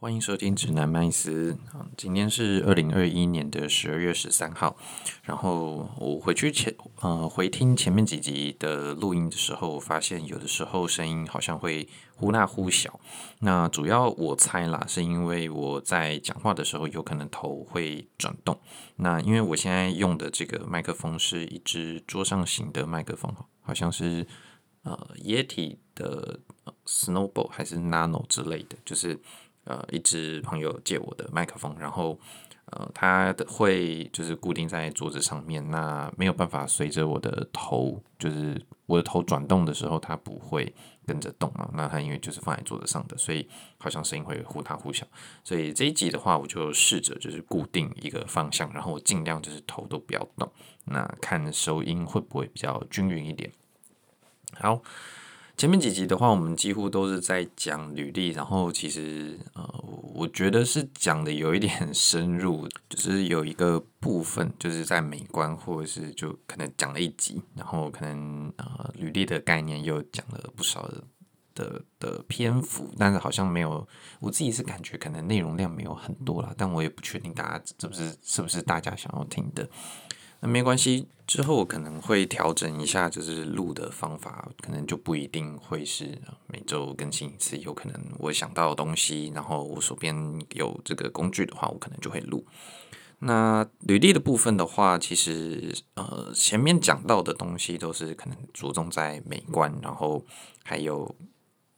欢迎收听指南麦斯。今天是二零二一年的十二月十三号。然后我回去前呃回听前面几集的录音的时候，发现有的时候声音好像会忽大忽小。那主要我猜啦，是因为我在讲话的时候有可能头会转动。那因为我现在用的这个麦克风是一支桌上型的麦克风，好像是呃 Yeti 的 Snowball 还是 Nano 之类的，就是。呃，一支朋友借我的麦克风，然后呃，它的会就是固定在桌子上面，那没有办法随着我的头，就是我的头转动的时候，它不会跟着动啊。那它因为就是放在桌子上的，所以好像声音会忽大忽小。所以这一集的话，我就试着就是固定一个方向，然后我尽量就是头都不要动，那看收音会不会比较均匀一点。好。前面几集的话，我们几乎都是在讲履历，然后其实呃，我觉得是讲的有一点深入，就是有一个部分就是在美观，或者是就可能讲了一集，然后可能呃，履历的概念又讲了不少的的的篇幅，但是好像没有，我自己是感觉可能内容量没有很多啦，但我也不确定大家是不是是不是大家想要听的。那没关系，之后我可能会调整一下，就是录的方法，可能就不一定会是每周更新一次。有可能我想到的东西，然后我手边有这个工具的话，我可能就会录。那履历的部分的话，其实呃前面讲到的东西都是可能着重在美观，然后还有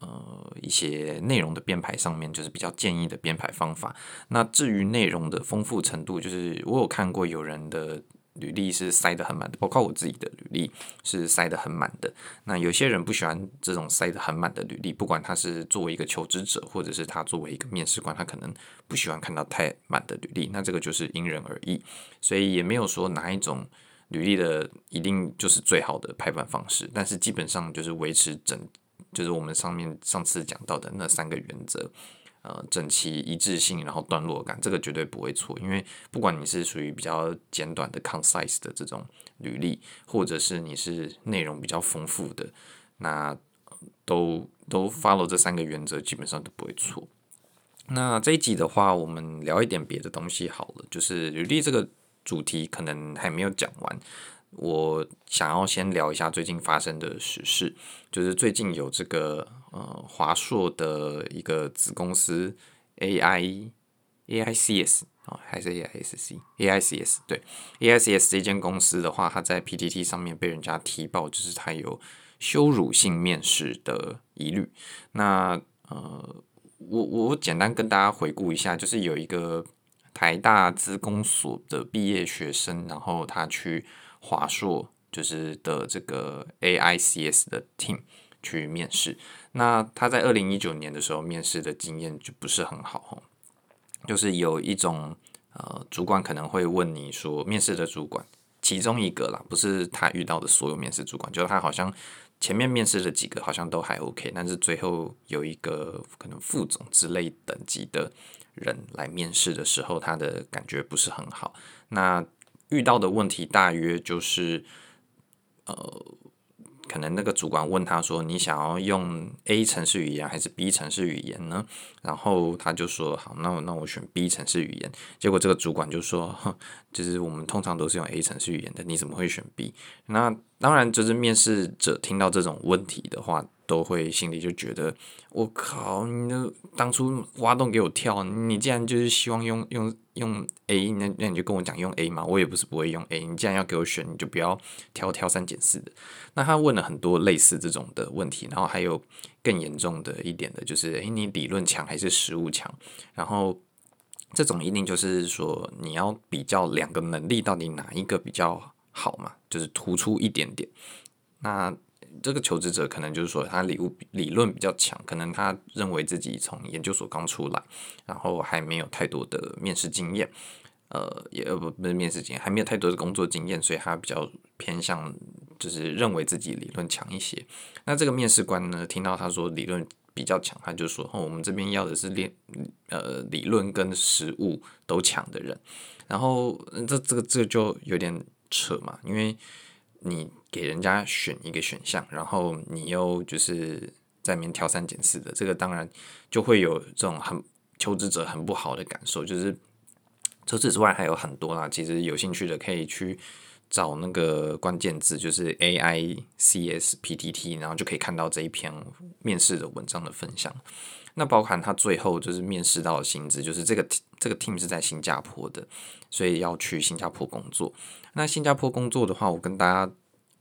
呃一些内容的编排上面，就是比较建议的编排方法。那至于内容的丰富程度，就是我有看过有人的。履历是塞得很满的，包括我自己的履历是塞得很满的。那有些人不喜欢这种塞得很满的履历，不管他是作为一个求职者，或者是他作为一个面试官，他可能不喜欢看到太满的履历。那这个就是因人而异，所以也没有说哪一种履历的一定就是最好的排版方式。但是基本上就是维持整，就是我们上面上次讲到的那三个原则。呃，整齐一致性，然后段落感，这个绝对不会错。因为不管你是属于比较简短的 concise 的这种履历，或者是你是内容比较丰富的，那都都 follow 这三个原则，基本上都不会错。那这一集的话，我们聊一点别的东西好了，就是履历这个主题可能还没有讲完。我想要先聊一下最近发生的时事，就是最近有这个呃华硕的一个子公司 A I A I C S 啊，还是 A I S C A I C S 对 A I C S 这间公司的话，它在 P T T 上面被人家提报，就是它有羞辱性面试的疑虑。那呃，我我简单跟大家回顾一下，就是有一个台大资工所的毕业学生，然后他去。华硕就是的这个 AICS 的 team 去面试，那他在二零一九年的时候面试的经验就不是很好，就是有一种呃主管可能会问你说，面试的主管其中一个啦，不是他遇到的所有面试主管，就是他好像前面面试的几个好像都还 OK，但是最后有一个可能副总之类等级的人来面试的时候，他的感觉不是很好，那。遇到的问题大约就是，呃，可能那个主管问他说：“你想要用 A 城市语言还是 B 城市语言呢？”然后他就说：“好，那我那我选 B 城市语言。”结果这个主管就说：“哼，就是我们通常都是用 A 城市语言的，你怎么会选 B？” 那当然，就是面试者听到这种问题的话，都会心里就觉得：“我靠，你那当初挖洞给我跳，你既然就是希望用用。”用 A，那那你就跟我讲用 A 嘛，我也不是不会用 A。你既然要给我选，你就不要挑挑三拣四的。那他问了很多类似这种的问题，然后还有更严重的一点的，就是诶，你理论强还是实物强？然后这种一定就是说你要比较两个能力到底哪一个比较好嘛，就是突出一点点。那这个求职者可能就是说他理物理论比较强，可能他认为自己从研究所刚出来，然后还没有太多的面试经验，呃，也不不是面试经验，还没有太多的工作经验，所以他比较偏向就是认为自己理论强一些。那这个面试官呢，听到他说理论比较强，他就说哦，我们这边要的是练呃理论跟实务都强的人。然后这这个这就有点扯嘛，因为。你给人家选一个选项，然后你又就是在里面挑三拣四的，这个当然就会有这种很求职者很不好的感受，就是除此之外还有很多啦。其实有兴趣的可以去找那个关键字，就是 A I C S P T T，然后就可以看到这一篇面试的文章的分享。那包含他最后就是面试到的薪资，就是这个这个 team 是在新加坡的，所以要去新加坡工作。那新加坡工作的话，我跟大家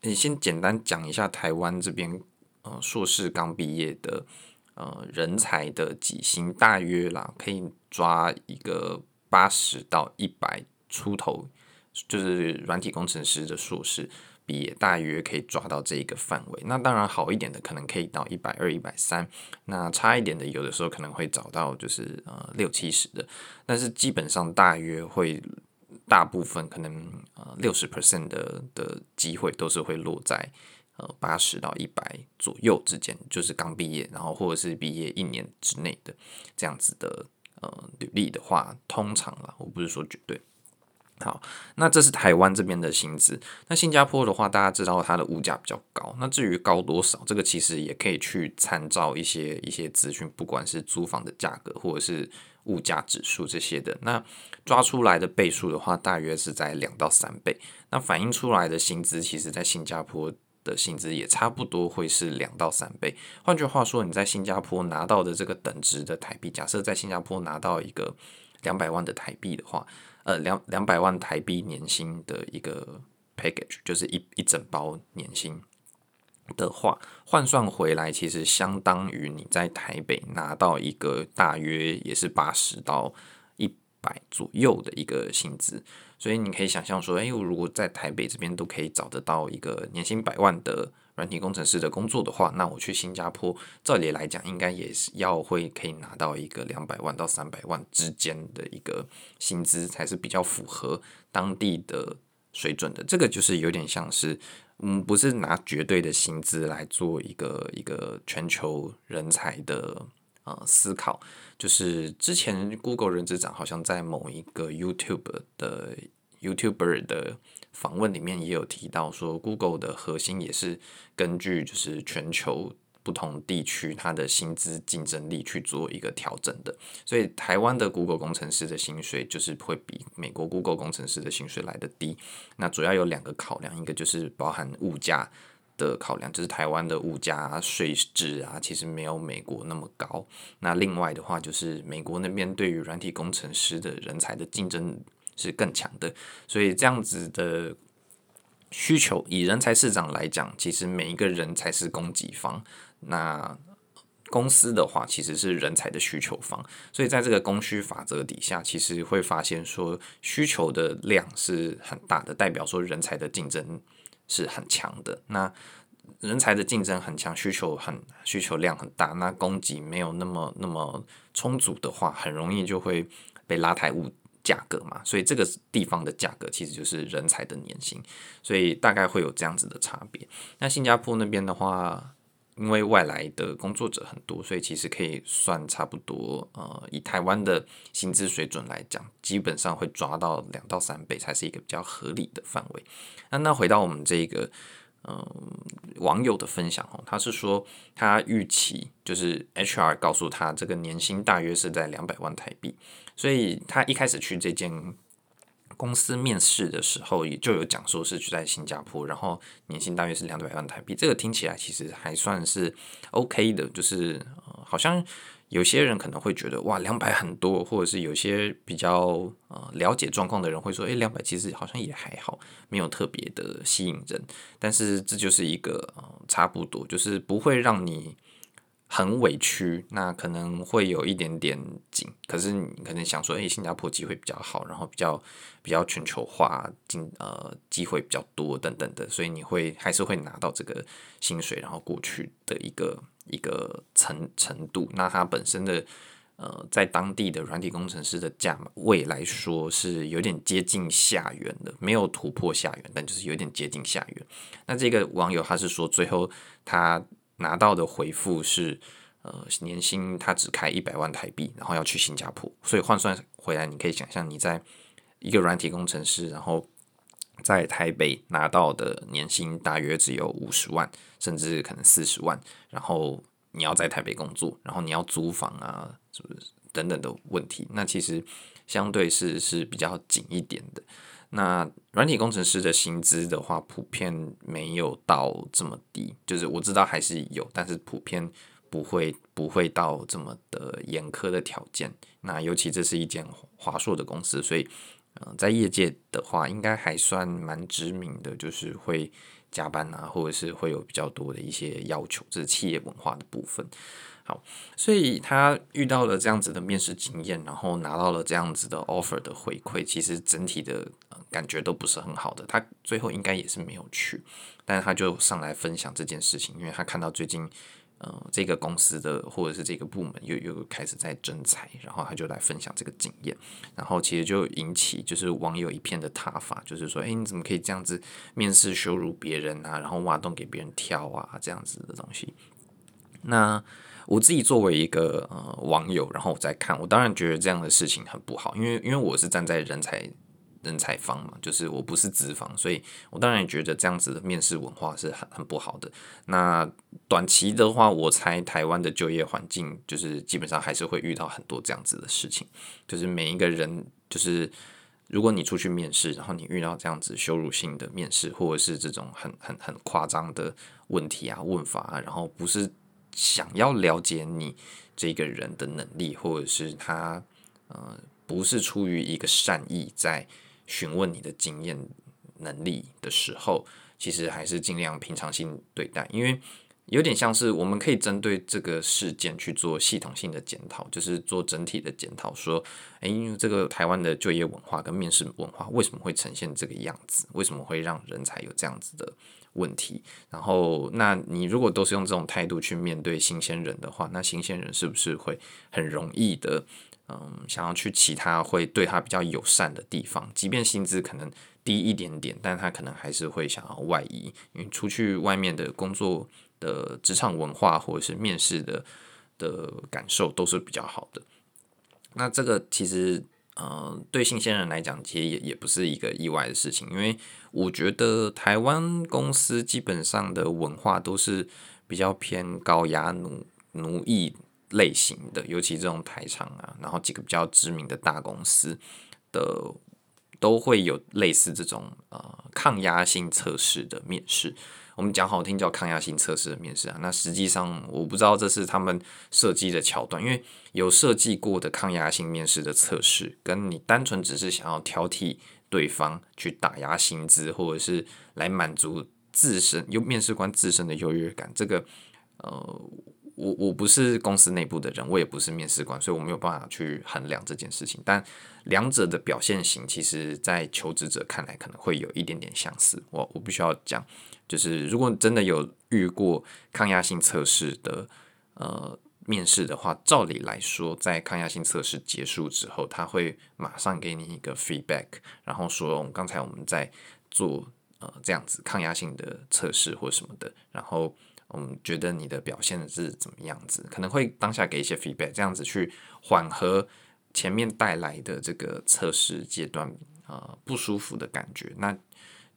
你先简单讲一下台湾这边呃硕士刚毕业的呃人才的几薪大约啦，可以抓一个八十到一百出头，就是软体工程师的硕士。也大约可以抓到这一个范围，那当然好一点的可能可以到一百二、一百三，那差一点的有的时候可能会找到就是呃六七十的，但是基本上大约会大部分可能呃六十 percent 的的机会都是会落在呃八十到一百左右之间，就是刚毕业，然后或者是毕业一年之内的这样子的呃履历的话，通常啦，我不是说绝对。好，那这是台湾这边的薪资。那新加坡的话，大家知道它的物价比较高。那至于高多少，这个其实也可以去参照一些一些资讯，不管是租房的价格或者是物价指数这些的。那抓出来的倍数的话，大约是在两到三倍。那反映出来的薪资，其实在新加坡的薪资也差不多会是两到三倍。换句话说，你在新加坡拿到的这个等值的台币，假设在新加坡拿到一个两百万的台币的话。呃，两两百万台币年薪的一个 package，就是一一整包年薪的话，换算回来，其实相当于你在台北拿到一个大约也是八十到百左右的一个薪资。所以你可以想象说，哎，我如果在台北这边都可以找得到一个年薪百万的软体工程师的工作的话，那我去新加坡，照理来讲，应该也是要会可以拿到一个两百万到三百万之间的一个薪资，才是比较符合当地的水准的。这个就是有点像是，嗯，不是拿绝对的薪资来做一个一个全球人才的呃思考。就是之前 Google 人资长好像在某一个 YouTube 的 YouTuber 的访问里面也有提到说，Google 的核心也是根据就是全球不同地区它的薪资竞争力去做一个调整的。所以台湾的 Google 工程师的薪水就是会比美国 Google 工程师的薪水来得低。那主要有两个考量，一个就是包含物价。的考量就是台湾的物价税制啊，其实没有美国那么高。那另外的话，就是美国那边对于软体工程师的人才的竞争是更强的，所以这样子的需求，以人才市场来讲，其实每一个人才是供给方，那公司的话其实是人才的需求方。所以在这个供需法则底下，其实会发现说需求的量是很大的，代表说人才的竞争。是很强的，那人才的竞争很强，需求很需求量很大，那供给没有那么那么充足的话，很容易就会被拉抬物价格嘛。所以这个地方的价格其实就是人才的年薪，所以大概会有这样子的差别。那新加坡那边的话，因为外来的工作者很多，所以其实可以算差不多。呃，以台湾的薪资水准来讲，基本上会抓到两到三倍才是一个比较合理的范围。那那回到我们这个嗯、呃、网友的分享哦，他是说他预期就是 HR 告诉他这个年薪大约是在两百万台币，所以他一开始去这间。公司面试的时候也就有讲说是去在新加坡，然后年薪大约是两百万台币，这个听起来其实还算是 OK 的，就是、呃、好像有些人可能会觉得哇两百很多，或者是有些比较呃了解状况的人会说，诶两百其实好像也还好，没有特别的吸引人，但是这就是一个呃差不多，就是不会让你。很委屈，那可能会有一点点紧。可是你可能想说，诶，新加坡机会比较好，然后比较比较全球化，进呃机会比较多等等的，所以你会还是会拿到这个薪水，然后过去的一个一个程程度。那它本身的呃，在当地的软体工程师的价位来说，是有点接近下缘的，没有突破下缘，但就是有点接近下缘。那这个网友他是说，最后他。拿到的回复是，呃，年薪他只开一百万台币，然后要去新加坡，所以换算回来，你可以想象你在一个软体工程师，然后在台北拿到的年薪大约只有五十万，甚至可能四十万，然后你要在台北工作，然后你要租房啊，是不是？等等的问题，那其实相对是是比较紧一点的。那软体工程师的薪资的话，普遍没有到这么低，就是我知道还是有，但是普遍不会不会到这么的严苛的条件。那尤其这是一间华硕的公司，所以呃，在业界的话，应该还算蛮知名的，就是会加班啊，或者是会有比较多的一些要求，这是企业文化的部分。所以他遇到了这样子的面试经验，然后拿到了这样子的 offer 的回馈，其实整体的。感觉都不是很好的，他最后应该也是没有去，但是他就上来分享这件事情，因为他看到最近，呃，这个公司的或者是这个部门又又开始在征才，然后他就来分享这个经验，然后其实就引起就是网友一片的挞伐，就是说，哎，你怎么可以这样子面试羞辱别人啊，然后挖洞给别人跳啊，这样子的东西。那我自己作为一个呃网友，然后我在看，我当然觉得这样的事情很不好，因为因为我是站在人才。人才方嘛，就是我不是资方，所以我当然也觉得这样子的面试文化是很很不好的。那短期的话，我猜台湾的就业环境就是基本上还是会遇到很多这样子的事情，就是每一个人，就是如果你出去面试，然后你遇到这样子羞辱性的面试，或者是这种很很很夸张的问题啊、问法啊，然后不是想要了解你这个人的能力，或者是他呃不是出于一个善意在。询问你的经验能力的时候，其实还是尽量平常心对待，因为有点像是我们可以针对这个事件去做系统性的检讨，就是做整体的检讨，说，诶，因为这个台湾的就业文化跟面试文化为什么会呈现这个样子？为什么会让人才有这样子的问题？然后，那你如果都是用这种态度去面对新鲜人的话，那新鲜人是不是会很容易的？嗯，想要去其他会对他比较友善的地方，即便薪资可能低一点点，但他可能还是会想要外移，因为出去外面的工作的职场文化或者是面试的的感受都是比较好的。那这个其实，呃，对新鲜人来讲，其实也也不是一个意外的事情，因为我觉得台湾公司基本上的文化都是比较偏高压奴奴役。类型的，尤其这种台厂啊，然后几个比较知名的大公司的都会有类似这种呃抗压性测试的面试。我们讲好听叫抗压性测试的面试啊，那实际上我不知道这是他们设计的桥段，因为有设计过的抗压性面试的测试，跟你单纯只是想要挑剔对方去打压薪资，或者是来满足自身有面试官自身的优越感，这个呃。我我不是公司内部的人，我也不是面试官，所以我没有办法去衡量这件事情。但两者的表现型，其实在求职者看来可能会有一点点相似。我我必须要讲，就是如果真的有遇过抗压性测试的呃面试的话，照理来说，在抗压性测试结束之后，他会马上给你一个 feedback，然后说我们刚才我们在做呃这样子抗压性的测试或什么的，然后。嗯，觉得你的表现是怎么样子？可能会当下给一些 feedback，这样子去缓和前面带来的这个测试阶段呃不舒服的感觉。那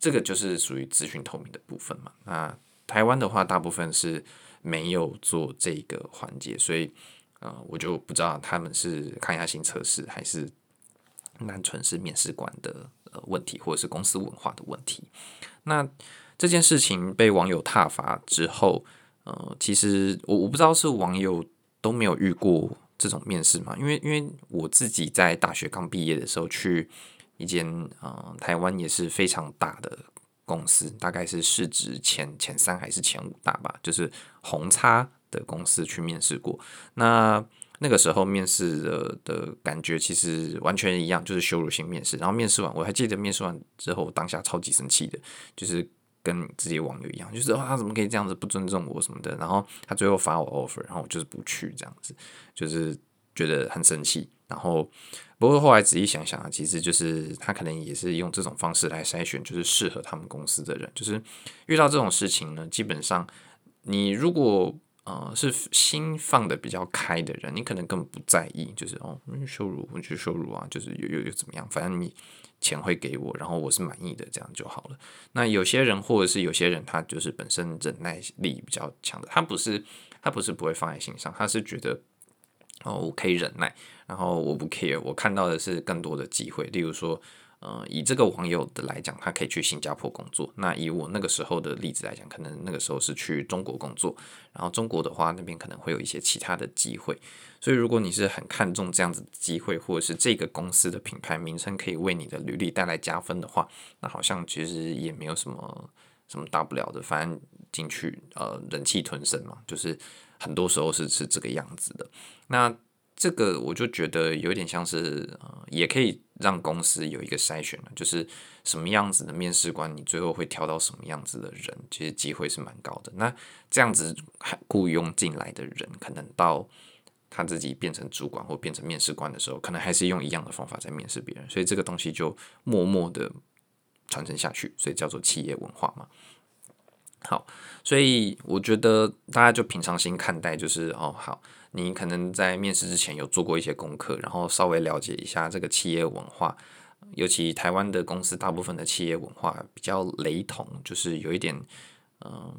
这个就是属于资讯透明的部分嘛。那台湾的话，大部分是没有做这个环节，所以呃，我就不知道他们是抗压性测试，还是单纯是面试官的呃问题，或者是公司文化的问题。那这件事情被网友挞伐之后，呃，其实我我不知道是网友都没有遇过这种面试嘛？因为因为我自己在大学刚毕业的时候去一间呃台湾也是非常大的公司，大概是市值前前三还是前五大吧，就是红叉的公司去面试过。那那个时候面试的的感觉其实完全一样，就是羞辱性面试。然后面试完，我还记得面试完之后当下超级生气的，就是。跟自己网友一样，就是他怎么可以这样子不尊重我什么的，然后他最后发我 offer，然后我就是不去这样子，就是觉得很生气。然后不过后来仔细想想啊，其实就是他可能也是用这种方式来筛选，就是适合他们公司的人。就是遇到这种事情呢，基本上你如果呃是心放得比较开的人，你可能根本不在意，就是哦羞辱我就羞辱啊，就是又又又怎么样，反正你。钱会给我，然后我是满意的，这样就好了。那有些人或者是有些人，他就是本身忍耐力比较强的，他不是他不是不会放在心上，他是觉得哦，我可以忍耐，然后我不 care，我看到的是更多的机会，例如说。呃，以这个网友的来讲，他可以去新加坡工作。那以我那个时候的例子来讲，可能那个时候是去中国工作。然后中国的话，那边可能会有一些其他的机会。所以，如果你是很看重这样子机会，或者是这个公司的品牌名称可以为你的履历带来加分的话，那好像其实也没有什么什么大不了的。反正进去，呃，忍气吞声嘛，就是很多时候是是这个样子的。那。这个我就觉得有点像是，也可以让公司有一个筛选了，就是什么样子的面试官，你最后会挑到什么样子的人，其实机会是蛮高的。那这样子雇佣进来的人，可能到他自己变成主管或变成面试官的时候，可能还是用一样的方法在面试别人，所以这个东西就默默的传承下去，所以叫做企业文化嘛。好，所以我觉得大家就平常心看待，就是哦，好。你可能在面试之前有做过一些功课，然后稍微了解一下这个企业文化，尤其台湾的公司大部分的企业文化比较雷同，就是有一点，嗯，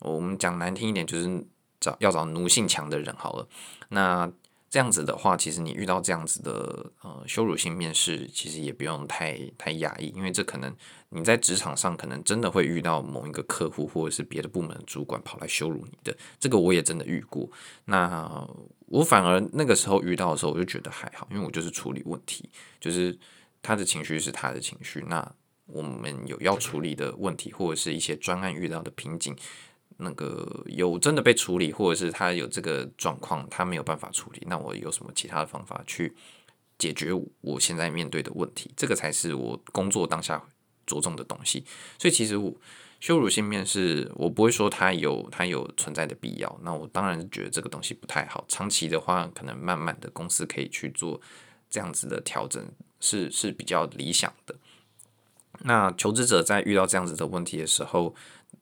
我们讲难听一点，就是找要找奴性强的人好了。那这样子的话，其实你遇到这样子的呃羞辱性面试，其实也不用太太压抑，因为这可能你在职场上可能真的会遇到某一个客户或者是别的部门的主管跑来羞辱你的，这个我也真的遇过。那我反而那个时候遇到的时候，我就觉得还好，因为我就是处理问题，就是他的情绪是他的情绪，那我们有要处理的问题或者是一些专案遇到的瓶颈。那个有真的被处理，或者是他有这个状况，他没有办法处理，那我有什么其他的方法去解决我现在面对的问题？这个才是我工作当下着重的东西。所以其实我羞辱性面试，我不会说它有它有存在的必要。那我当然觉得这个东西不太好。长期的话，可能慢慢的公司可以去做这样子的调整，是是比较理想的。那求职者在遇到这样子的问题的时候，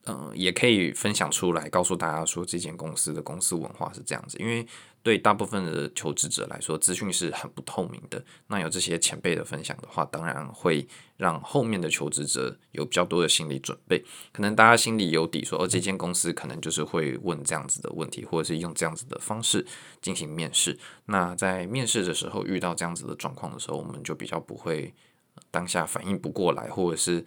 嗯、也可以分享出来，告诉大家说这间公司的公司文化是这样子。因为对大部分的求职者来说，资讯是很不透明的。那有这些前辈的分享的话，当然会让后面的求职者有比较多的心理准备。可能大家心里有底说，说哦，这间公司可能就是会问这样子的问题，或者是用这样子的方式进行面试。那在面试的时候遇到这样子的状况的时候，我们就比较不会当下反应不过来，或者是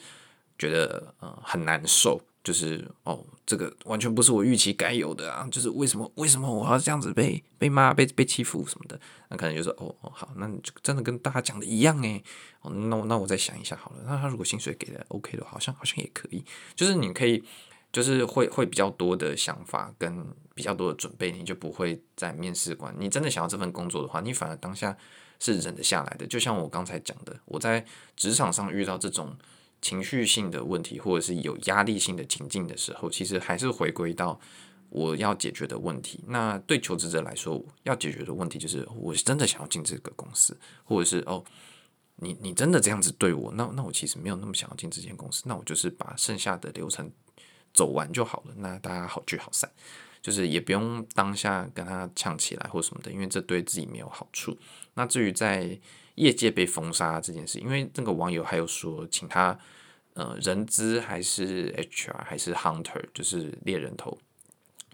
觉得呃很难受。就是哦，这个完全不是我预期该有的啊！就是为什么为什么我要这样子被被骂、被被欺负什么的？那可能就是哦哦好，那你就真的跟大家讲的一样诶。哦，那我那我再想一下好了。那他如果薪水给的 OK 的话，好像好像也可以。就是你可以，就是会会比较多的想法跟比较多的准备，你就不会在面试官。你真的想要这份工作的话，你反而当下是忍得下来的。就像我刚才讲的，我在职场上遇到这种。情绪性的问题，或者是有压力性的情境的时候，其实还是回归到我要解决的问题。那对求职者来说，要解决的问题就是，我真的想要进这个公司，或者是哦，你你真的这样子对我，那那我其实没有那么想要进这间公司，那我就是把剩下的流程走完就好了。那大家好聚好散，就是也不用当下跟他呛起来或什么的，因为这对自己没有好处。那至于在业界被封杀这件事，因为这个网友还有说，请他呃人资还是 HR 还是 Hunter，就是猎人头，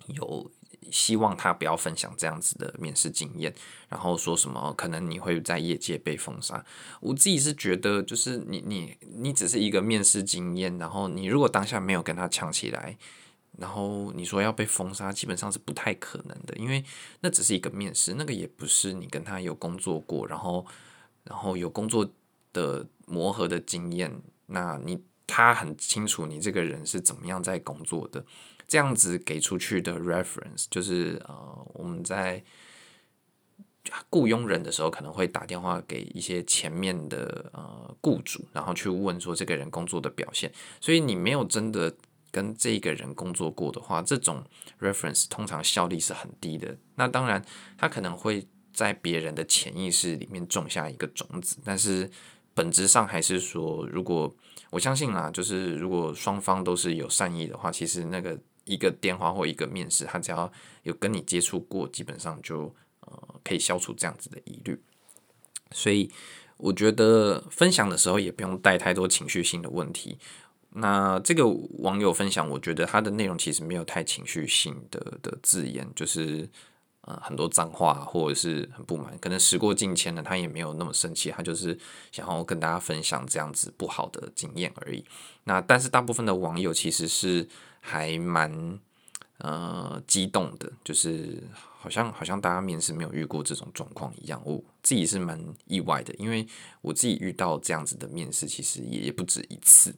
有希望他不要分享这样子的面试经验，然后说什么可能你会在业界被封杀。我自己是觉得，就是你你你只是一个面试经验，然后你如果当下没有跟他抢起来，然后你说要被封杀，基本上是不太可能的，因为那只是一个面试，那个也不是你跟他有工作过，然后。然后有工作的磨合的经验，那你他很清楚你这个人是怎么样在工作的，这样子给出去的 reference 就是呃我们在雇佣人的时候可能会打电话给一些前面的呃雇主，然后去问说这个人工作的表现，所以你没有真的跟这个人工作过的话，这种 reference 通常效力是很低的。那当然他可能会。在别人的潜意识里面种下一个种子，但是本质上还是说，如果我相信啊，就是如果双方都是有善意的话，其实那个一个电话或一个面试，他只要有跟你接触过，基本上就呃可以消除这样子的疑虑。所以我觉得分享的时候也不用带太多情绪性的问题。那这个网友分享，我觉得他的内容其实没有太情绪性的的字眼，就是。呃很多脏话，或者是很不满，可能时过境迁了，他也没有那么生气，他就是想要跟大家分享这样子不好的经验而已。那但是大部分的网友其实是还蛮呃激动的，就是好像好像大家面试没有遇过这种状况一样，我自己是蛮意外的，因为我自己遇到这样子的面试其实也不止一次，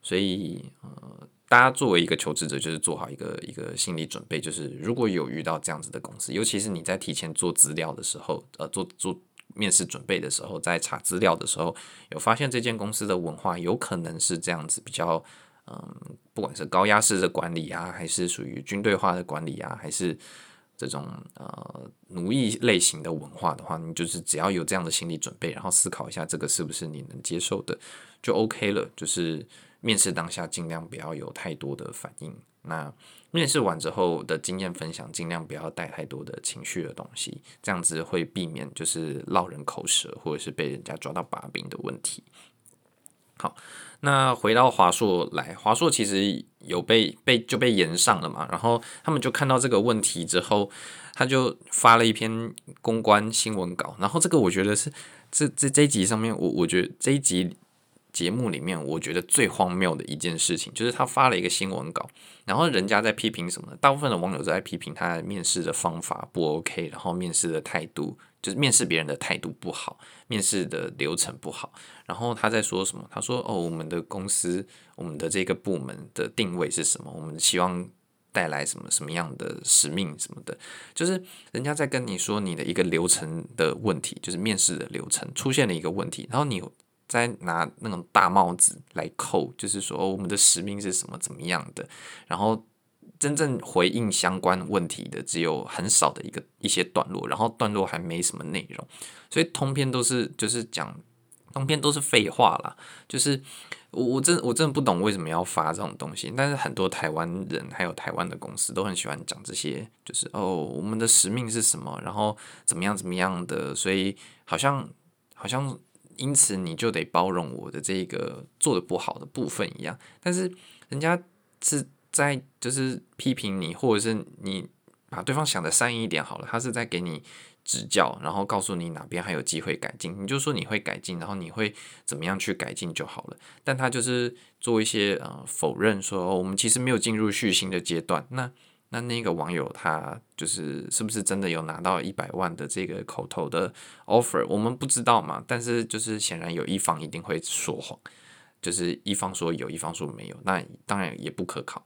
所以呃。大家作为一个求职者，就是做好一个一个心理准备，就是如果有遇到这样子的公司，尤其是你在提前做资料的时候，呃，做做面试准备的时候，在查资料的时候，有发现这间公司的文化有可能是这样子，比较嗯，不管是高压式的管理啊，还是属于军队化的管理啊，还是这种呃奴役类型的文化的话，你就是只要有这样的心理准备，然后思考一下这个是不是你能接受的，就 OK 了，就是。面试当下尽量不要有太多的反应。那面试完之后的经验分享，尽量不要带太多的情绪的东西，这样子会避免就是落人口舌或者是被人家抓到把柄的问题。好，那回到华硕来，华硕其实有被被就被延上了嘛，然后他们就看到这个问题之后，他就发了一篇公关新闻稿，然后这个我觉得是这这这一集上面，我我觉得这一集。节目里面，我觉得最荒谬的一件事情，就是他发了一个新闻稿，然后人家在批评什么？大部分的网友都在批评他面试的方法不 OK，然后面试的态度，就是面试别人的态度不好，面试的流程不好。然后他在说什么？他说：“哦，我们的公司，我们的这个部门的定位是什么？我们希望带来什么什么样的使命什么的？就是人家在跟你说你的一个流程的问题，就是面试的流程出现了一个问题，然后你。”再拿那种大帽子来扣，就是说我们的使命是什么，怎么样的？然后真正回应相关问题的只有很少的一个一些段落，然后段落还没什么内容，所以通篇都是就是讲通篇都是废话啦。就是我我真我真的不懂为什么要发这种东西，但是很多台湾人还有台湾的公司都很喜欢讲这些，就是哦我们的使命是什么，然后怎么样怎么样的，所以好像好像。因此，你就得包容我的这个做的不好的部分一样。但是，人家是在就是批评你，或者是你把对方想的善意一点好了，他是在给你指教，然后告诉你哪边还有机会改进。你就说你会改进，然后你会怎么样去改进就好了。但他就是做一些呃否认说，我们其实没有进入续新的阶段。那那那个网友他就是是不是真的有拿到一百万的这个口头的 offer？我们不知道嘛。但是就是显然有一方一定会说谎，就是一方说有，一方说没有，那当然也不可靠。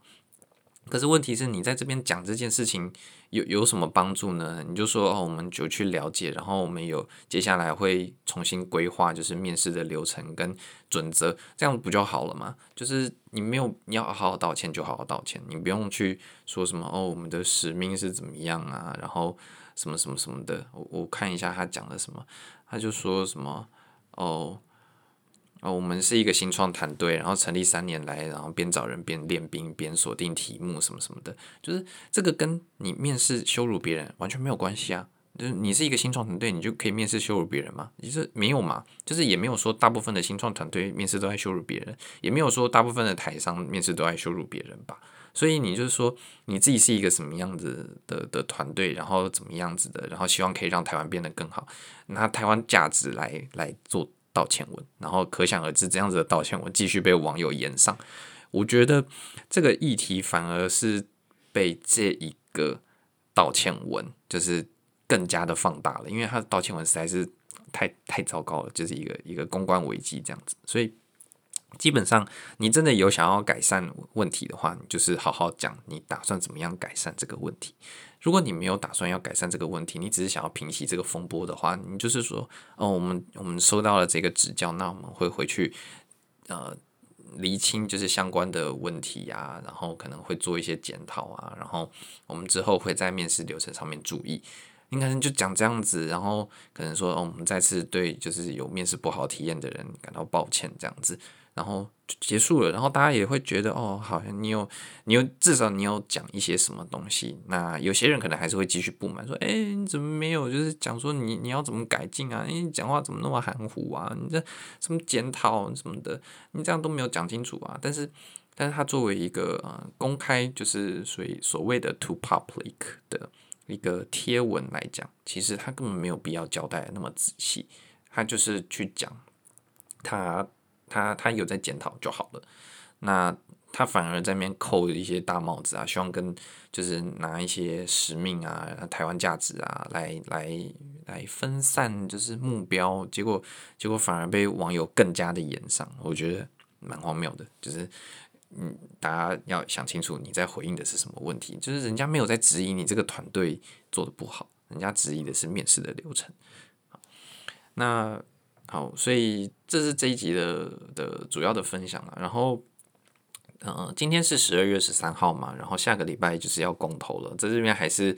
可是问题是你在这边讲这件事情有有什么帮助呢？你就说哦，我们就去了解，然后我们有接下来会重新规划，就是面试的流程跟准则，这样不就好了吗？就是你没有你要好好道歉就好好道歉，你不用去说什么哦，我们的使命是怎么样啊，然后什么什么什么的。我我看一下他讲的什么，他就说什么哦。哦，我们是一个新创团队，然后成立三年来，然后边找人边练兵边锁定题目什么什么的，就是这个跟你面试羞辱别人完全没有关系啊！就是你是一个新创团队，你就可以面试羞辱别人吗？其实没有嘛，就是也没有说大部分的新创团队面试都在羞辱别人，也没有说大部分的台商面试都在羞辱别人吧？所以你就是说你自己是一个什么样子的的团队，然后怎么样子的，然后希望可以让台湾变得更好，拿台湾价值来来做。道歉文，然后可想而知，这样子的道歉文继续被网友延上。我觉得这个议题反而是被这一个道歉文就是更加的放大了，因为他的道歉文实在是太太糟糕了，就是一个一个公关危机这样子，所以。基本上，你真的有想要改善问题的话，你就是好好讲，你打算怎么样改善这个问题。如果你没有打算要改善这个问题，你只是想要平息这个风波的话，你就是说，哦，我们我们收到了这个指教，那我们会回去，呃，厘清就是相关的问题啊，然后可能会做一些检讨啊，然后我们之后会在面试流程上面注意。应该就讲这样子，然后可能说，哦，我们再次对就是有面试不好体验的人感到抱歉，这样子。然后就结束了，然后大家也会觉得哦，好像你有，你有至少你有讲一些什么东西。那有些人可能还是会继续不满，说，哎，你怎么没有？就是讲说你你要怎么改进啊？你讲话怎么那么含糊啊？你这什么检讨什么的，你这样都没有讲清楚啊。但是，但是他作为一个呃公开，就是所以所谓的 to public 的一个贴文来讲，其实他根本没有必要交代那么仔细，他就是去讲他他他有在检讨就好了。那他反而在那边扣一些大帽子啊，希望跟就是拿一些使命啊、台湾价值啊来来来分散就是目标，结果结果反而被网友更加的严上，我觉得蛮荒谬的，就是。嗯，大家要想清楚，你在回应的是什么问题？就是人家没有在质疑你这个团队做的不好，人家质疑的是面试的流程。那好，所以这是这一集的的主要的分享了。然后，呃，今天是十二月十三号嘛，然后下个礼拜就是要公投了，在这边还是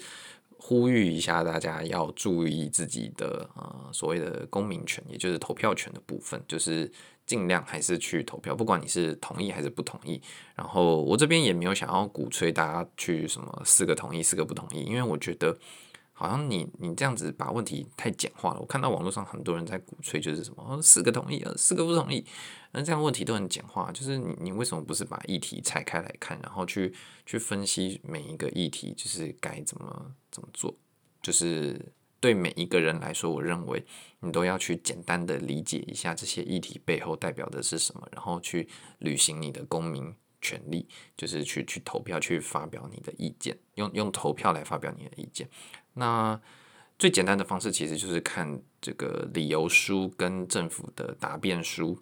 呼吁一下大家要注意自己的呃所谓的公民权，也就是投票权的部分，就是。尽量还是去投票，不管你是同意还是不同意。然后我这边也没有想要鼓吹大家去什么四个同意、四个不同意，因为我觉得好像你你这样子把问题太简化了。我看到网络上很多人在鼓吹，就是什么四个同意、四个不同意，那这样问题都很简化。就是你你为什么不是把议题拆开来看，然后去去分析每一个议题，就是该怎么怎么做，就是。对每一个人来说，我认为你都要去简单的理解一下这些议题背后代表的是什么，然后去履行你的公民权利，就是去去投票，去发表你的意见，用用投票来发表你的意见。那最简单的方式其实就是看这个理由书跟政府的答辩书。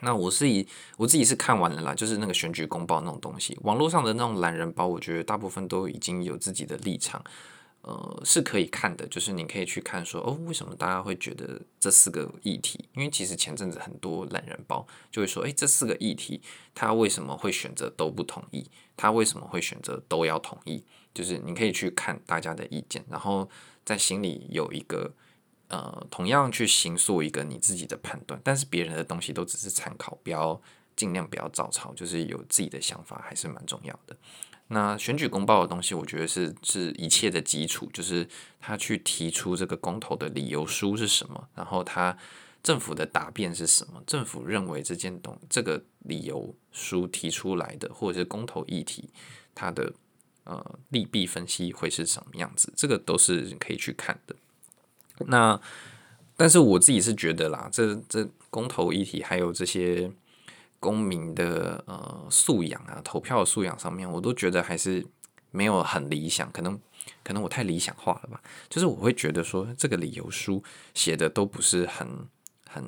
那我是以我自己是看完了啦，就是那个选举公报那种东西，网络上的那种懒人包，我觉得大部分都已经有自己的立场。呃，是可以看的，就是你可以去看说，哦，为什么大家会觉得这四个议题？因为其实前阵子很多懒人包就会说，诶，这四个议题他为什么会选择都不同意？他为什么会选择都要同意？就是你可以去看大家的意见，然后在心里有一个呃，同样去行塑一个你自己的判断。但是别人的东西都只是参考，不要尽量不要照抄，就是有自己的想法还是蛮重要的。那选举公报的东西，我觉得是是一切的基础，就是他去提出这个公投的理由书是什么，然后他政府的答辩是什么，政府认为这件东这个理由书提出来的，或者是公投议题，它的呃利弊分析会是什么样子，这个都是可以去看的。那但是我自己是觉得啦，这这公投议题还有这些。公民的呃素养啊，投票的素养上面，我都觉得还是没有很理想，可能可能我太理想化了吧。就是我会觉得说，这个理由书写的都不是很很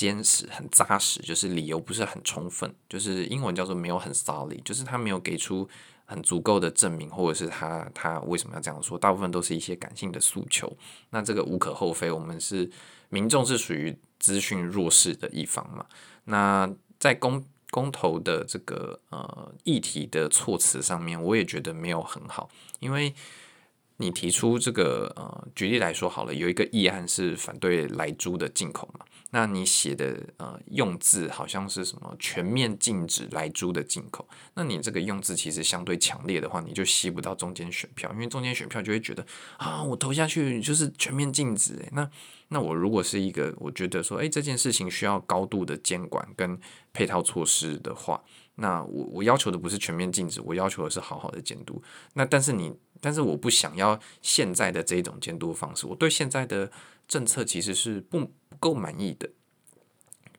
坚实、很扎实，就是理由不是很充分，就是英文叫做没有很 solid，就是他没有给出很足够的证明，或者是他他为什么要这样说，大部分都是一些感性的诉求。那这个无可厚非，我们是民众是属于资讯弱势的一方嘛。那在公公投的这个呃议题的措辞上面，我也觉得没有很好，因为你提出这个呃，举例来说好了，有一个议案是反对莱猪的进口嘛。那你写的呃用字好像是什么全面禁止莱猪的进口，那你这个用字其实相对强烈的话，你就吸不到中间选票，因为中间选票就会觉得啊，我投下去就是全面禁止，那那我如果是一个我觉得说，诶，这件事情需要高度的监管跟配套措施的话，那我我要求的不是全面禁止，我要求的是好好的监督。那但是你，但是我不想要现在的这种监督方式，我对现在的政策其实是不。不够满意的，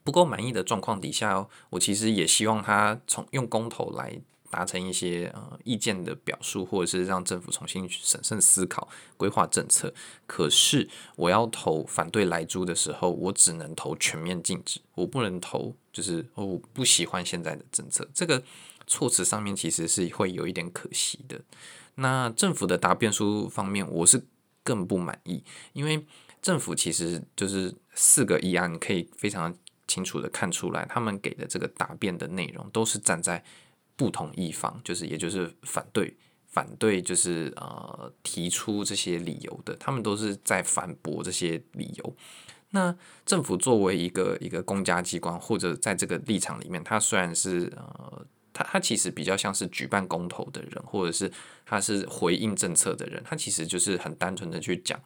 不够满意的状况底下，我其实也希望他从用公投来达成一些呃意见的表述，或者是让政府重新审慎思考规划政策。可是我要投反对来租的时候，我只能投全面禁止，我不能投就是我不喜欢现在的政策。这个措辞上面其实是会有一点可惜的。那政府的答辩书方面，我是更不满意，因为。政府其实就是四个议案，可以非常清楚的看出来，他们给的这个答辩的内容都是站在不同一方，就是也就是反对反对，就是呃提出这些理由的，他们都是在反驳这些理由。那政府作为一个一个公家机关，或者在这个立场里面，他虽然是呃，他他其实比较像是举办公投的人，或者是他是回应政策的人，他其实就是很单纯的去讲。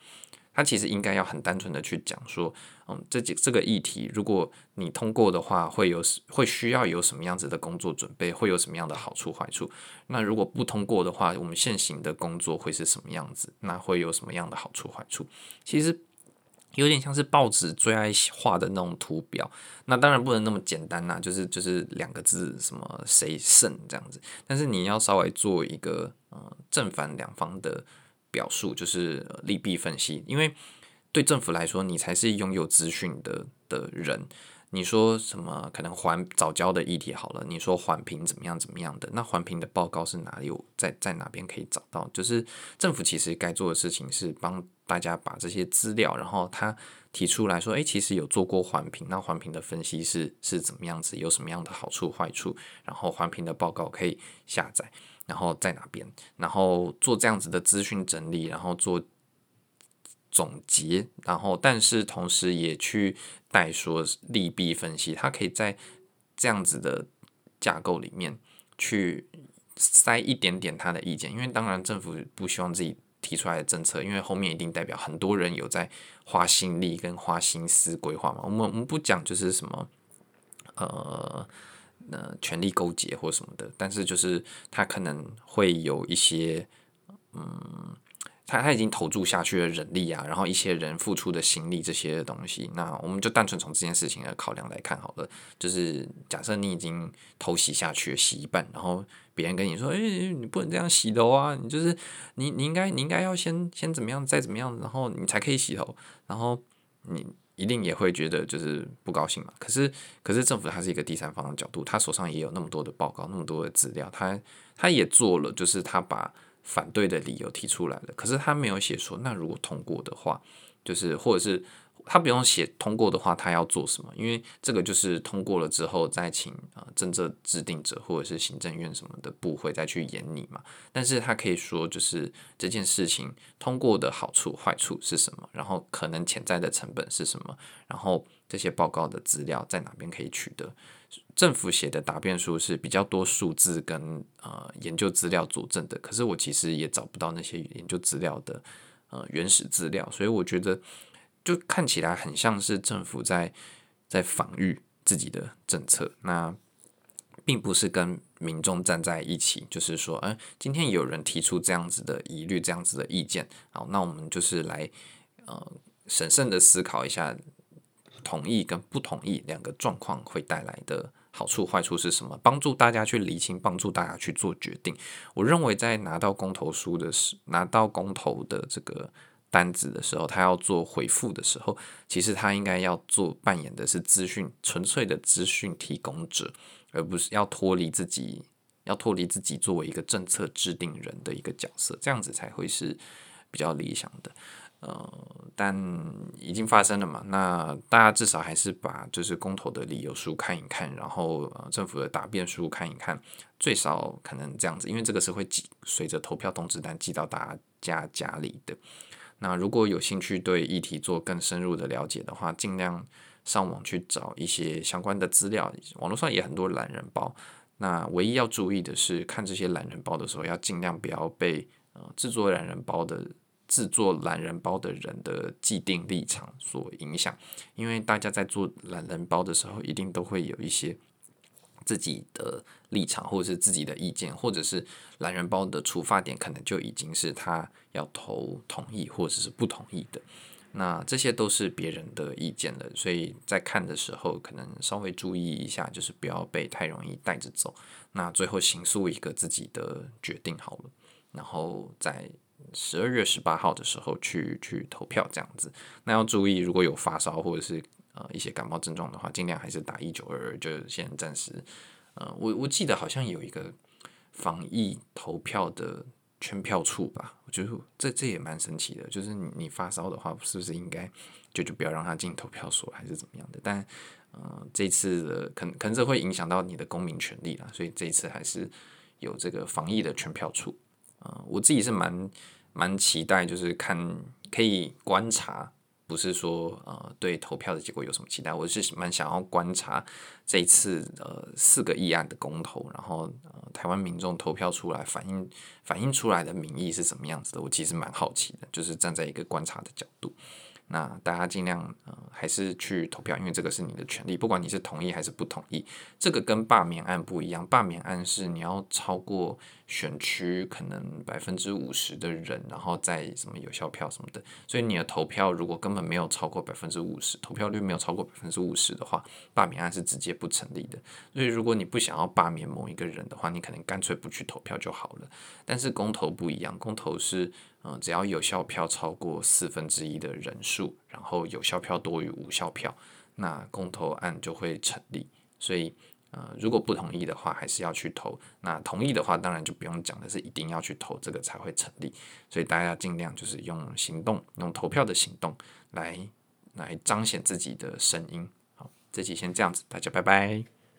他其实应该要很单纯的去讲说，嗯，这几这个议题，如果你通过的话，会有会需要有什么样子的工作准备，会有什么样的好处坏处？那如果不通过的话，我们现行的工作会是什么样子？那会有什么样的好处坏处？其实有点像是报纸最爱画的那种图表。那当然不能那么简单呐、就是就是两个字，什么谁胜这样子。但是你要稍微做一个呃正反两方的。表述就是利弊分析，因为对政府来说，你才是拥有资讯的的人。你说什么可能环早教的议题好了，你说环评怎么样怎么样的？那环评的报告是哪里有在在哪边可以找到？就是政府其实该做的事情是帮大家把这些资料，然后他提出来说，诶，其实有做过环评，那环评的分析是是怎么样子，有什么样的好处坏处，然后环评的报告可以下载。然后在哪边？然后做这样子的资讯整理，然后做总结，然后但是同时也去带说利弊分析。他可以在这样子的架构里面去塞一点点他的意见，因为当然政府不希望自己提出来的政策，因为后面一定代表很多人有在花心力跟花心思规划嘛。我们我们不讲就是什么，呃。呃，权力勾结或什么的，但是就是他可能会有一些，嗯，他他已经投注下去的人力啊，然后一些人付出的心力这些东西，那我们就单纯从这件事情的考量来看好了。就是假设你已经头洗下去，洗一半，然后别人跟你说，哎、你不能这样洗头啊，你就是你你应该你应该要先先怎么样，再怎么样，然后你才可以洗头，然后你。一定也会觉得就是不高兴嘛。可是，可是政府它是一个第三方的角度，他手上也有那么多的报告，那么多的资料，他他也做了，就是他把反对的理由提出来了。可是他没有写说，那如果通过的话，就是或者是。他不用写通过的话，他要做什么？因为这个就是通过了之后，再请啊政策制定者或者是行政院什么的部会再去研拟嘛。但是他可以说，就是这件事情通过的好处、坏处是什么，然后可能潜在的成本是什么，然后这些报告的资料在哪边可以取得。政府写的答辩书是比较多数字跟呃研究资料佐证的，可是我其实也找不到那些研究资料的呃原始资料，所以我觉得。就看起来很像是政府在在防御自己的政策，那并不是跟民众站在一起，就是说，哎，今天有人提出这样子的疑虑，这样子的意见，好，那我们就是来呃审慎的思考一下，同意跟不同意两个状况会带来的好处坏处是什么，帮助大家去厘清，帮助大家去做决定。我认为在拿到公投书的时，拿到公投的这个。单子的时候，他要做回复的时候，其实他应该要做扮演的是资讯纯粹的资讯提供者，而不是要脱离自己，要脱离自己作为一个政策制定人的一个角色，这样子才会是比较理想的。呃，但已经发生了嘛，那大家至少还是把就是公投的理由书看一看，然后呃政府的答辩书看一看，最少可能这样子，因为这个是会寄随着投票通知单寄到大家家里的。那如果有兴趣对议题做更深入的了解的话，尽量上网去找一些相关的资料。网络上也很多懒人包。那唯一要注意的是，看这些懒人包的时候，要尽量不要被呃制作懒人包的制作懒人包的人的既定立场所影响。因为大家在做懒人包的时候，一定都会有一些。自己的立场，或者是自己的意见，或者是懒人包的出发点，可能就已经是他要投同意或者是不同意的。那这些都是别人的意见了，所以在看的时候，可能稍微注意一下，就是不要被太容易带着走。那最后形塑一个自己的决定好了，然后再十二月十八号的时候去去投票这样子。那要注意，如果有发烧或者是。呃，一些感冒症状的话，尽量还是打一九二二，就先暂时。呃，我我记得好像有一个防疫投票的圈票处吧，我觉得这这也蛮神奇的。就是你你发烧的话，是不是应该就就不要让他进投票所，还是怎么样的？但呃，这次的可能可能这会影响到你的公民权利啦，所以这一次还是有这个防疫的圈票处。呃，我自己是蛮蛮期待，就是看可以观察。不是说呃对投票的结果有什么期待，我是蛮想要观察这一次呃四个议案的公投，然后呃台湾民众投票出来反映反映出来的民意是什么样子的，我其实蛮好奇的，就是站在一个观察的角度。那大家尽量还是去投票，因为这个是你的权利，不管你是同意还是不同意。这个跟罢免案不一样，罢免案是你要超过选区可能百分之五十的人，然后再什么有效票什么的。所以你的投票如果根本没有超过百分之五十，投票率没有超过百分之五十的话，罢免案是直接不成立的。所以如果你不想要罢免某一个人的话，你可能干脆不去投票就好了。但是公投不一样，公投是。嗯，只要有效票超过四分之一的人数，然后有效票多于无效票，那公投案就会成立。所以，呃，如果不同意的话，还是要去投。那同意的话，当然就不用讲的是一定要去投，这个才会成立。所以大家尽量就是用行动，用投票的行动来来彰显自己的声音。好，这期先这样子，大家拜拜。